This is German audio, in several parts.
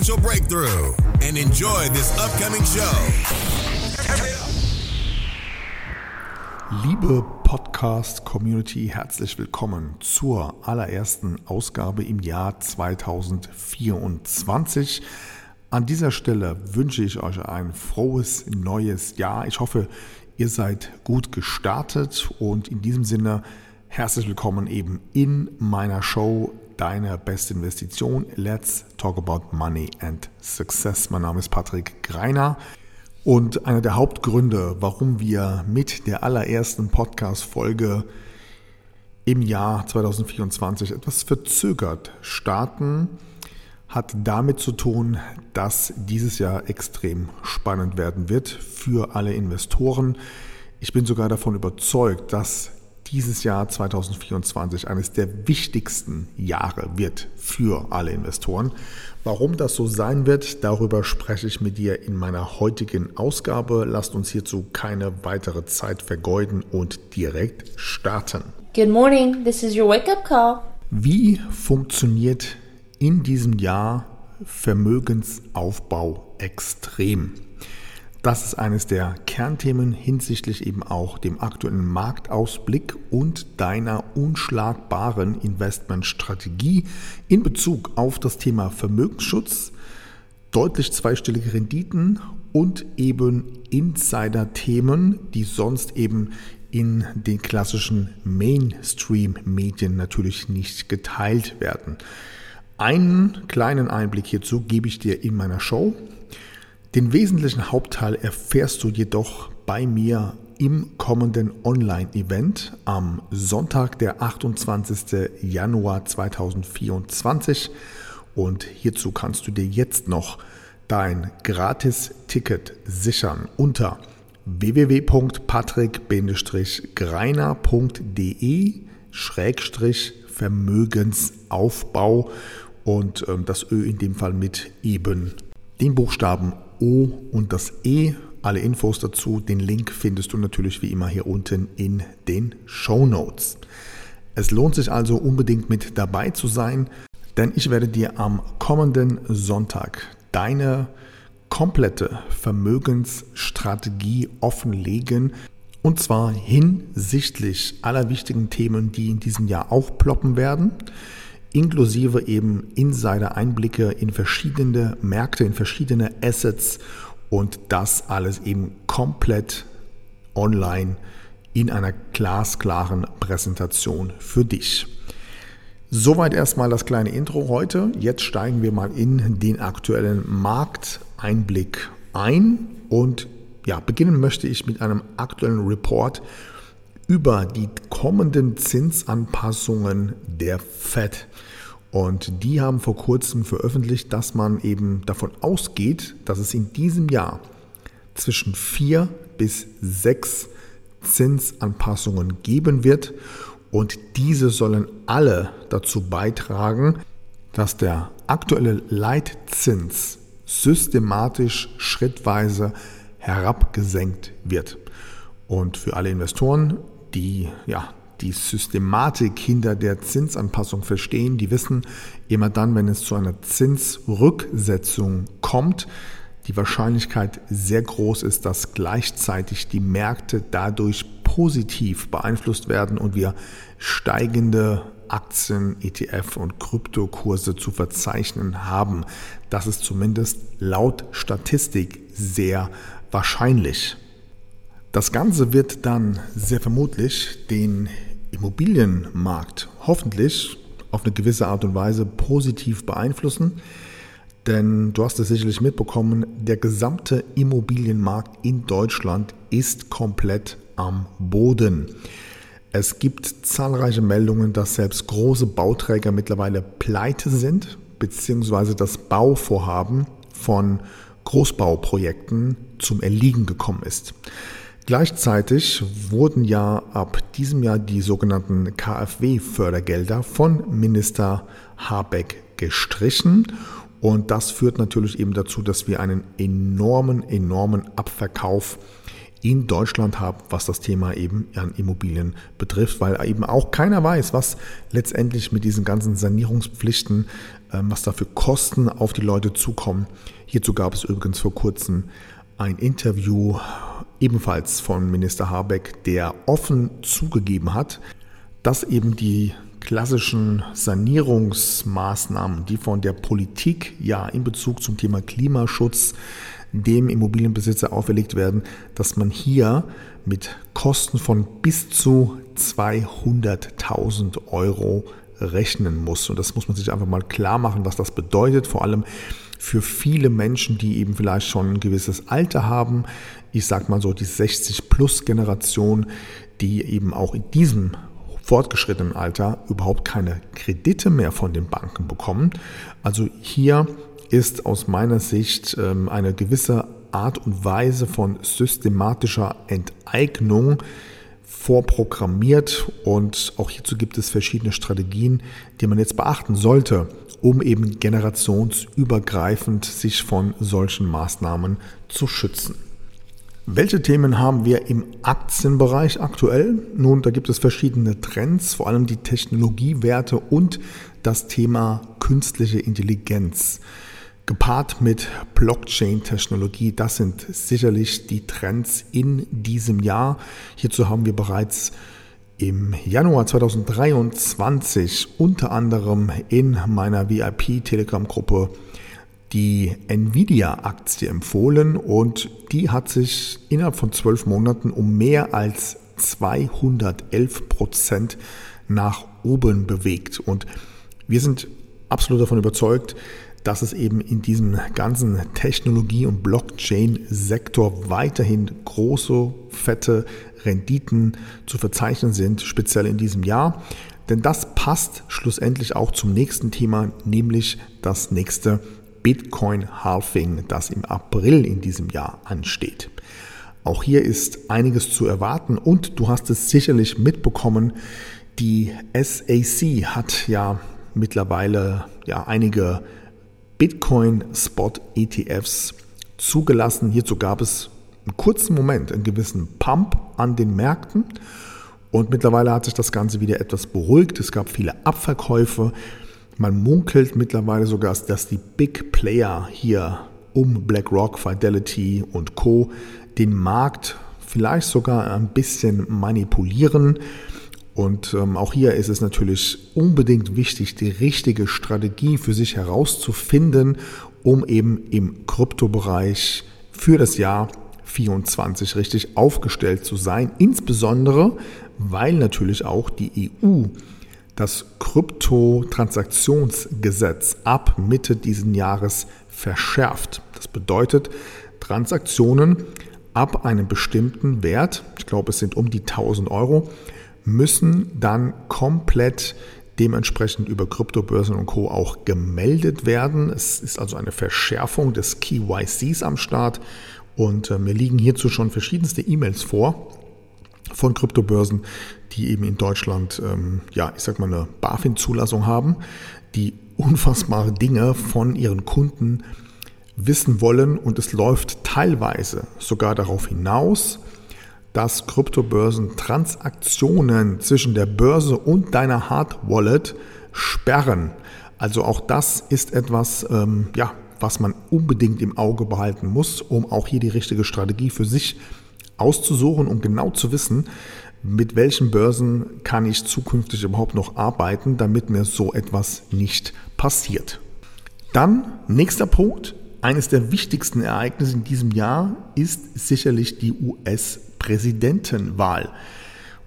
breakthrough and enjoy this upcoming show. Liebe Podcast-Community, herzlich willkommen zur allerersten Ausgabe im Jahr 2024. An dieser Stelle wünsche ich euch ein frohes neues Jahr. Ich hoffe, ihr seid gut gestartet und in diesem Sinne herzlich willkommen eben in meiner Show deine beste Investition. Let's talk about money and success. Mein Name ist Patrick Greiner. Und einer der Hauptgründe, warum wir mit der allerersten Podcast-Folge im Jahr 2024 etwas verzögert starten, hat damit zu tun, dass dieses Jahr extrem spannend werden wird für alle Investoren. Ich bin sogar davon überzeugt, dass dieses Jahr 2024 eines der wichtigsten Jahre wird für alle Investoren. Warum das so sein wird, darüber spreche ich mit dir in meiner heutigen Ausgabe. Lasst uns hierzu keine weitere Zeit vergeuden und direkt starten. Good morning, this is your wake-up call. Wie funktioniert in diesem Jahr Vermögensaufbau extrem? Das ist eines der Kernthemen hinsichtlich eben auch dem aktuellen Marktausblick und deiner unschlagbaren Investmentstrategie in Bezug auf das Thema Vermögensschutz, deutlich zweistellige Renditen und eben Insider-Themen, die sonst eben in den klassischen Mainstream-Medien natürlich nicht geteilt werden. Einen kleinen Einblick hierzu gebe ich dir in meiner Show. Den wesentlichen Hauptteil erfährst du jedoch bei mir im kommenden Online-Event am Sonntag, der 28. Januar 2024. Und hierzu kannst du dir jetzt noch dein Gratis-Ticket sichern unter www.patrick-greiner.de Vermögensaufbau und ähm, das Ö in dem Fall mit eben den Buchstaben O und das E. Alle Infos dazu, den Link findest du natürlich wie immer hier unten in den Show Notes. Es lohnt sich also unbedingt mit dabei zu sein, denn ich werde dir am kommenden Sonntag deine komplette Vermögensstrategie offenlegen. Und zwar hinsichtlich aller wichtigen Themen, die in diesem Jahr aufploppen werden inklusive eben Insider-Einblicke in verschiedene Märkte, in verschiedene Assets und das alles eben komplett online in einer glasklaren Präsentation für dich. Soweit erstmal das kleine Intro heute. Jetzt steigen wir mal in den aktuellen Markteinblick ein und ja, beginnen möchte ich mit einem aktuellen Report über die kommenden Zinsanpassungen der Fed. Und die haben vor kurzem veröffentlicht, dass man eben davon ausgeht, dass es in diesem Jahr zwischen vier bis sechs Zinsanpassungen geben wird. Und diese sollen alle dazu beitragen, dass der aktuelle Leitzins systematisch schrittweise herabgesenkt wird. Und für alle Investoren die ja, die Systematik hinter der Zinsanpassung verstehen, die wissen, immer dann, wenn es zu einer Zinsrücksetzung kommt, die Wahrscheinlichkeit sehr groß ist, dass gleichzeitig die Märkte dadurch positiv beeinflusst werden und wir steigende Aktien, ETF und Kryptokurse zu verzeichnen haben. Das ist zumindest laut Statistik sehr wahrscheinlich. Das Ganze wird dann sehr vermutlich den Immobilienmarkt hoffentlich auf eine gewisse Art und Weise positiv beeinflussen. Denn du hast es sicherlich mitbekommen, der gesamte Immobilienmarkt in Deutschland ist komplett am Boden. Es gibt zahlreiche Meldungen, dass selbst große Bauträger mittlerweile pleite sind, beziehungsweise das Bauvorhaben von Großbauprojekten zum Erliegen gekommen ist. Gleichzeitig wurden ja ab diesem Jahr die sogenannten KfW-Fördergelder von Minister Habeck gestrichen. Und das führt natürlich eben dazu, dass wir einen enormen, enormen Abverkauf in Deutschland haben, was das Thema eben an Immobilien betrifft, weil eben auch keiner weiß, was letztendlich mit diesen ganzen Sanierungspflichten, ähm, was da für Kosten auf die Leute zukommen. Hierzu gab es übrigens vor kurzem ein Interview ebenfalls von Minister Habeck, der offen zugegeben hat, dass eben die klassischen Sanierungsmaßnahmen, die von der Politik ja in Bezug zum Thema Klimaschutz dem Immobilienbesitzer auferlegt werden, dass man hier mit Kosten von bis zu 200.000 Euro rechnen muss. Und das muss man sich einfach mal klar machen, was das bedeutet, vor allem für viele Menschen, die eben vielleicht schon ein gewisses Alter haben. Ich sage mal so die 60-plus-Generation, die eben auch in diesem fortgeschrittenen Alter überhaupt keine Kredite mehr von den Banken bekommen. Also hier ist aus meiner Sicht ähm, eine gewisse Art und Weise von systematischer Enteignung vorprogrammiert und auch hierzu gibt es verschiedene Strategien, die man jetzt beachten sollte, um eben generationsübergreifend sich von solchen Maßnahmen zu schützen. Welche Themen haben wir im Aktienbereich aktuell? Nun, da gibt es verschiedene Trends, vor allem die Technologiewerte und das Thema künstliche Intelligenz gepaart mit Blockchain-Technologie. Das sind sicherlich die Trends in diesem Jahr. Hierzu haben wir bereits im Januar 2023 unter anderem in meiner VIP-Telegram-Gruppe die Nvidia-Aktie empfohlen und die hat sich innerhalb von zwölf Monaten um mehr als 211 Prozent nach oben bewegt. Und wir sind absolut davon überzeugt, dass es eben in diesem ganzen Technologie- und Blockchain-Sektor weiterhin große, fette Renditen zu verzeichnen sind, speziell in diesem Jahr. Denn das passt schlussendlich auch zum nächsten Thema, nämlich das nächste Bitcoin-Halving, das im April in diesem Jahr ansteht. Auch hier ist einiges zu erwarten und du hast es sicherlich mitbekommen, die SAC hat ja mittlerweile ja einige Bitcoin-Spot-ETFs zugelassen. Hierzu gab es einen kurzen Moment, einen gewissen Pump an den Märkten. Und mittlerweile hat sich das Ganze wieder etwas beruhigt. Es gab viele Abverkäufe. Man munkelt mittlerweile sogar, dass die Big Player hier um BlackRock, Fidelity und Co. den Markt vielleicht sogar ein bisschen manipulieren. Und ähm, auch hier ist es natürlich unbedingt wichtig, die richtige Strategie für sich herauszufinden, um eben im Kryptobereich für das Jahr 2024 richtig aufgestellt zu sein. Insbesondere, weil natürlich auch die EU das Kryptotransaktionsgesetz ab Mitte diesen Jahres verschärft. Das bedeutet, Transaktionen ab einem bestimmten Wert, ich glaube es sind um die 1000 Euro, müssen dann komplett dementsprechend über Kryptobörsen und Co. auch gemeldet werden. Es ist also eine Verschärfung des KYCs am Start und äh, mir liegen hierzu schon verschiedenste E-Mails vor von Kryptobörsen, die eben in Deutschland, ähm, ja, ich sag mal, eine BaFin-Zulassung haben, die unfassbare Dinge von ihren Kunden wissen wollen und es läuft teilweise sogar darauf hinaus, dass Kryptobörsen Transaktionen zwischen der Börse und deiner Hard Wallet sperren. Also auch das ist etwas, ähm, ja, was man unbedingt im Auge behalten muss, um auch hier die richtige Strategie für sich auszusuchen, um genau zu wissen, mit welchen Börsen kann ich zukünftig überhaupt noch arbeiten, damit mir so etwas nicht passiert. Dann nächster Punkt, eines der wichtigsten Ereignisse in diesem Jahr ist sicherlich die US-Präsidentenwahl.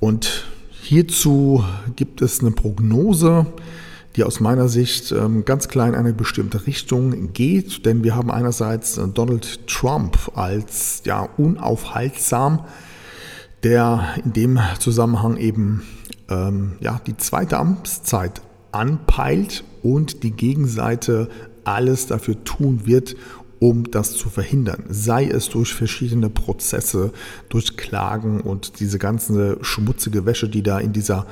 Und hierzu gibt es eine Prognose, die aus meiner Sicht ähm, ganz klein in eine bestimmte Richtung geht, denn wir haben einerseits äh, Donald Trump als ja unaufhaltsam, der in dem Zusammenhang eben ähm, ja, die zweite Amtszeit anpeilt und die Gegenseite alles dafür tun wird, um das zu verhindern. Sei es durch verschiedene Prozesse, durch Klagen und diese ganze schmutzige Wäsche, die da in dieser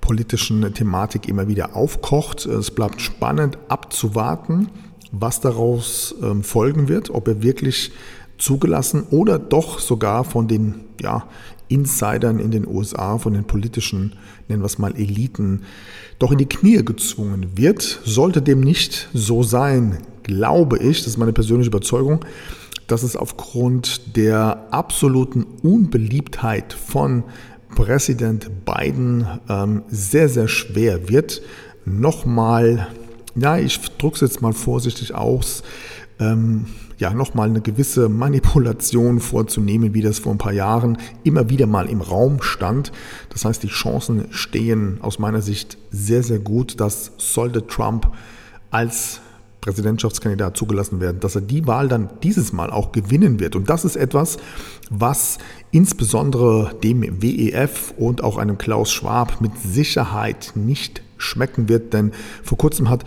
politischen Thematik immer wieder aufkocht. Es bleibt spannend abzuwarten, was daraus ähm, folgen wird, ob er wirklich zugelassen oder doch sogar von den ja, Insidern in den USA, von den politischen, nennen wir es mal Eliten, doch in die Knie gezwungen wird. Sollte dem nicht so sein, glaube ich, das ist meine persönliche Überzeugung, dass es aufgrund der absoluten Unbeliebtheit von Präsident Biden ähm, sehr, sehr schwer wird, nochmal, ja, ich drücke es jetzt mal vorsichtig aus, ähm, ja, nochmal eine gewisse Manipulation vorzunehmen, wie das vor ein paar Jahren immer wieder mal im Raum stand. Das heißt, die Chancen stehen aus meiner Sicht sehr, sehr gut, dass sollte Trump als Präsidentschaftskandidat zugelassen werden, dass er die Wahl dann dieses Mal auch gewinnen wird. Und das ist etwas, was insbesondere dem WEF und auch einem Klaus Schwab mit Sicherheit nicht schmecken wird, denn vor kurzem hat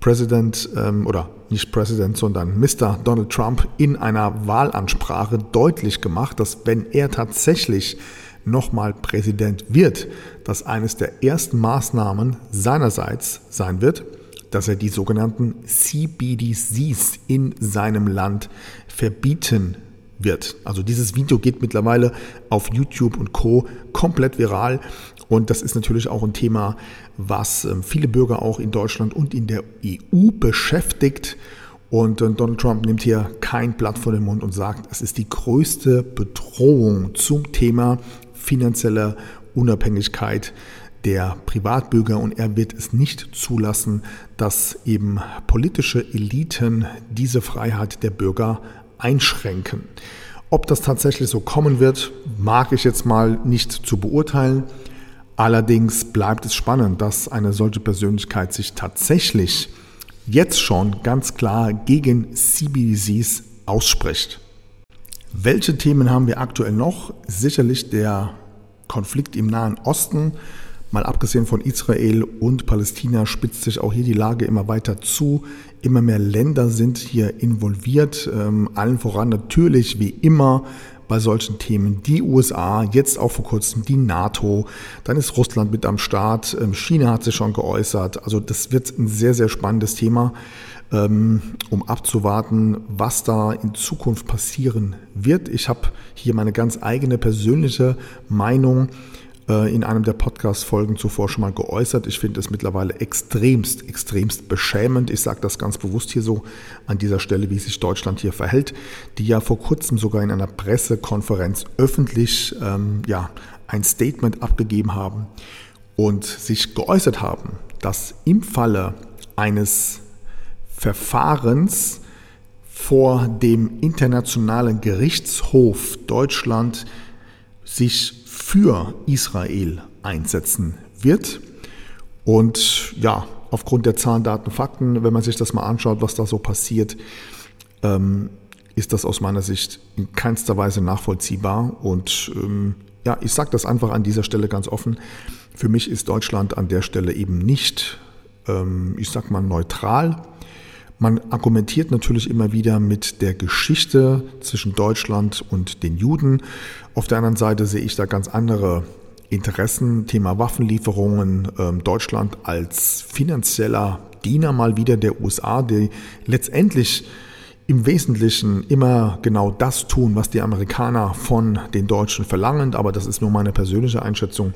Präsident ähm, oder nicht Präsident, sondern Mr. Donald Trump in einer Wahlansprache deutlich gemacht, dass wenn er tatsächlich nochmal Präsident wird, dass eines der ersten Maßnahmen seinerseits sein wird, dass er die sogenannten CBDCs in seinem Land verbieten wird. Also dieses Video geht mittlerweile auf YouTube und Co komplett viral und das ist natürlich auch ein Thema, was ähm, viele Bürger auch in Deutschland und in der EU beschäftigt. Und äh, Donald Trump nimmt hier kein Blatt vor den Mund und sagt, es ist die größte Bedrohung zum Thema finanzielle Unabhängigkeit der Privatbürger und er wird es nicht zulassen, dass eben politische Eliten diese Freiheit der Bürger einschränken. Ob das tatsächlich so kommen wird, mag ich jetzt mal nicht zu beurteilen. Allerdings bleibt es spannend, dass eine solche Persönlichkeit sich tatsächlich jetzt schon ganz klar gegen CBDCs ausspricht. Welche Themen haben wir aktuell noch? Sicherlich der Konflikt im Nahen Osten. Mal abgesehen von Israel und Palästina spitzt sich auch hier die Lage immer weiter zu. Immer mehr Länder sind hier involviert, ähm, allen voran natürlich wie immer bei solchen Themen die USA, jetzt auch vor kurzem die NATO, dann ist Russland mit am Start, ähm, China hat sich schon geäußert. Also das wird ein sehr, sehr spannendes Thema, ähm, um abzuwarten, was da in Zukunft passieren wird. Ich habe hier meine ganz eigene persönliche Meinung in einem der Podcast-Folgen zuvor schon mal geäußert. Ich finde es mittlerweile extremst, extremst beschämend. Ich sage das ganz bewusst hier so an dieser Stelle, wie sich Deutschland hier verhält, die ja vor kurzem sogar in einer Pressekonferenz öffentlich ähm, ja, ein Statement abgegeben haben und sich geäußert haben, dass im Falle eines Verfahrens vor dem Internationalen Gerichtshof Deutschland sich für Israel einsetzen wird. Und ja, aufgrund der Zahlen, Daten, Fakten, wenn man sich das mal anschaut, was da so passiert, ähm, ist das aus meiner Sicht in keinster Weise nachvollziehbar. Und ähm, ja, ich sage das einfach an dieser Stelle ganz offen. Für mich ist Deutschland an der Stelle eben nicht, ähm, ich sag mal, neutral. Man argumentiert natürlich immer wieder mit der Geschichte zwischen Deutschland und den Juden. Auf der anderen Seite sehe ich da ganz andere Interessen, Thema Waffenlieferungen, ähm, Deutschland als finanzieller Diener mal wieder der USA, die letztendlich im Wesentlichen immer genau das tun, was die Amerikaner von den Deutschen verlangen. Aber das ist nur meine persönliche Einschätzung.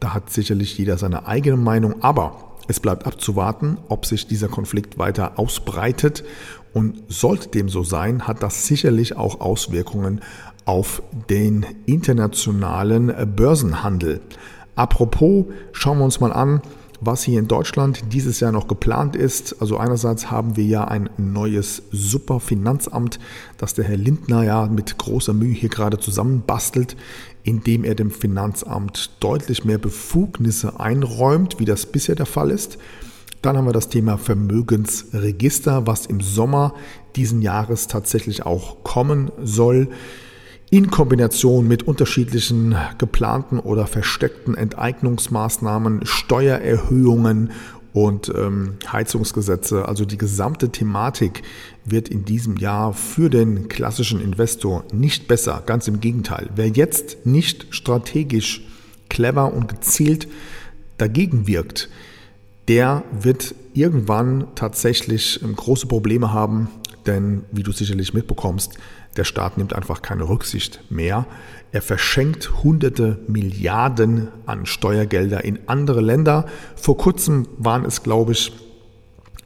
Da hat sicherlich jeder seine eigene Meinung. Aber es bleibt abzuwarten, ob sich dieser Konflikt weiter ausbreitet und sollte dem so sein, hat das sicherlich auch Auswirkungen auf den internationalen Börsenhandel. Apropos, schauen wir uns mal an, was hier in Deutschland dieses Jahr noch geplant ist. Also einerseits haben wir ja ein neues Superfinanzamt, das der Herr Lindner ja mit großer Mühe hier gerade zusammenbastelt indem er dem Finanzamt deutlich mehr Befugnisse einräumt, wie das bisher der Fall ist. Dann haben wir das Thema Vermögensregister, was im Sommer diesen Jahres tatsächlich auch kommen soll. In Kombination mit unterschiedlichen geplanten oder versteckten Enteignungsmaßnahmen, Steuererhöhungen und ähm, Heizungsgesetze. Also die gesamte Thematik wird in diesem Jahr für den klassischen Investor nicht besser. Ganz im Gegenteil. Wer jetzt nicht strategisch clever und gezielt dagegen wirkt, der wird irgendwann tatsächlich ähm, große Probleme haben, denn wie du sicherlich mitbekommst, der Staat nimmt einfach keine Rücksicht mehr. Er verschenkt hunderte Milliarden an Steuergelder in andere Länder. Vor kurzem waren es, glaube ich,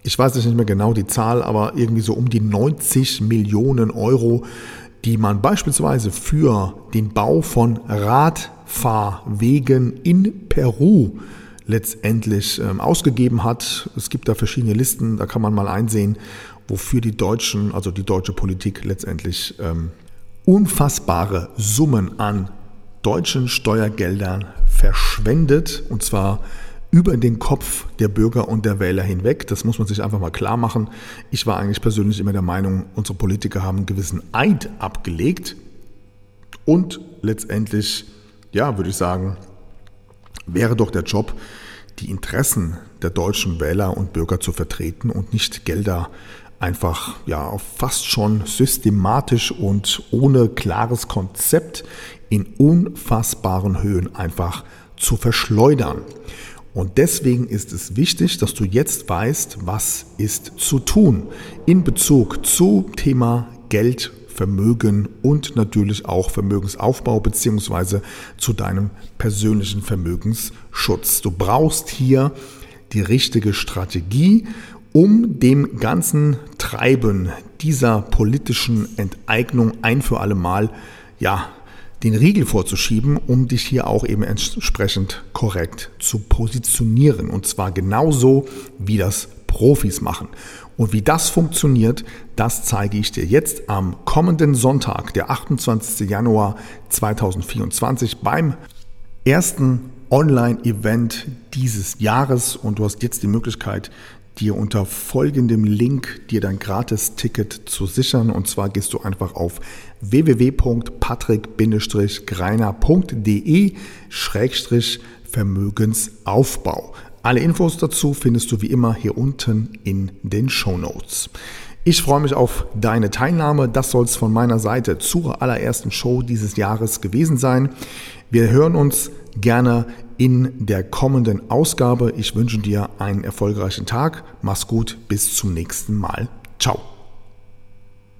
ich weiß nicht mehr genau die Zahl, aber irgendwie so um die 90 Millionen Euro, die man beispielsweise für den Bau von Radfahrwegen in Peru letztendlich ähm, ausgegeben hat. Es gibt da verschiedene Listen, da kann man mal einsehen, wofür die Deutschen, also die deutsche Politik letztendlich ähm, unfassbare Summen an deutschen Steuergeldern verschwendet und zwar über den Kopf der Bürger und der Wähler hinweg. Das muss man sich einfach mal klar machen. Ich war eigentlich persönlich immer der Meinung, unsere Politiker haben einen gewissen Eid abgelegt und letztendlich, ja, würde ich sagen, wäre doch der Job, die Interessen der deutschen Wähler und Bürger zu vertreten und nicht Gelder einfach ja fast schon systematisch und ohne klares Konzept in unfassbaren Höhen einfach zu verschleudern. Und deswegen ist es wichtig, dass du jetzt weißt, was ist zu tun in Bezug zu Thema Geld, Vermögen und natürlich auch Vermögensaufbau beziehungsweise zu deinem persönlichen Vermögensschutz. Du brauchst hier die richtige Strategie um dem ganzen Treiben dieser politischen Enteignung ein für alle Mal ja, den Riegel vorzuschieben, um dich hier auch eben entsprechend korrekt zu positionieren. Und zwar genauso, wie das Profis machen. Und wie das funktioniert, das zeige ich dir jetzt am kommenden Sonntag, der 28. Januar 2024 beim ersten Online-Event dieses Jahres. Und du hast jetzt die Möglichkeit, dir unter folgendem Link dir dein Gratis-Ticket zu sichern. Und zwar gehst du einfach auf www.patrick-greiner.de Vermögensaufbau. Alle Infos dazu findest du wie immer hier unten in den Show. Ich freue mich auf deine Teilnahme. Das soll es von meiner Seite zur allerersten Show dieses Jahres gewesen sein. Wir hören uns gerne in der kommenden Ausgabe. Ich wünsche dir einen erfolgreichen Tag. Mach's gut, bis zum nächsten Mal. Ciao.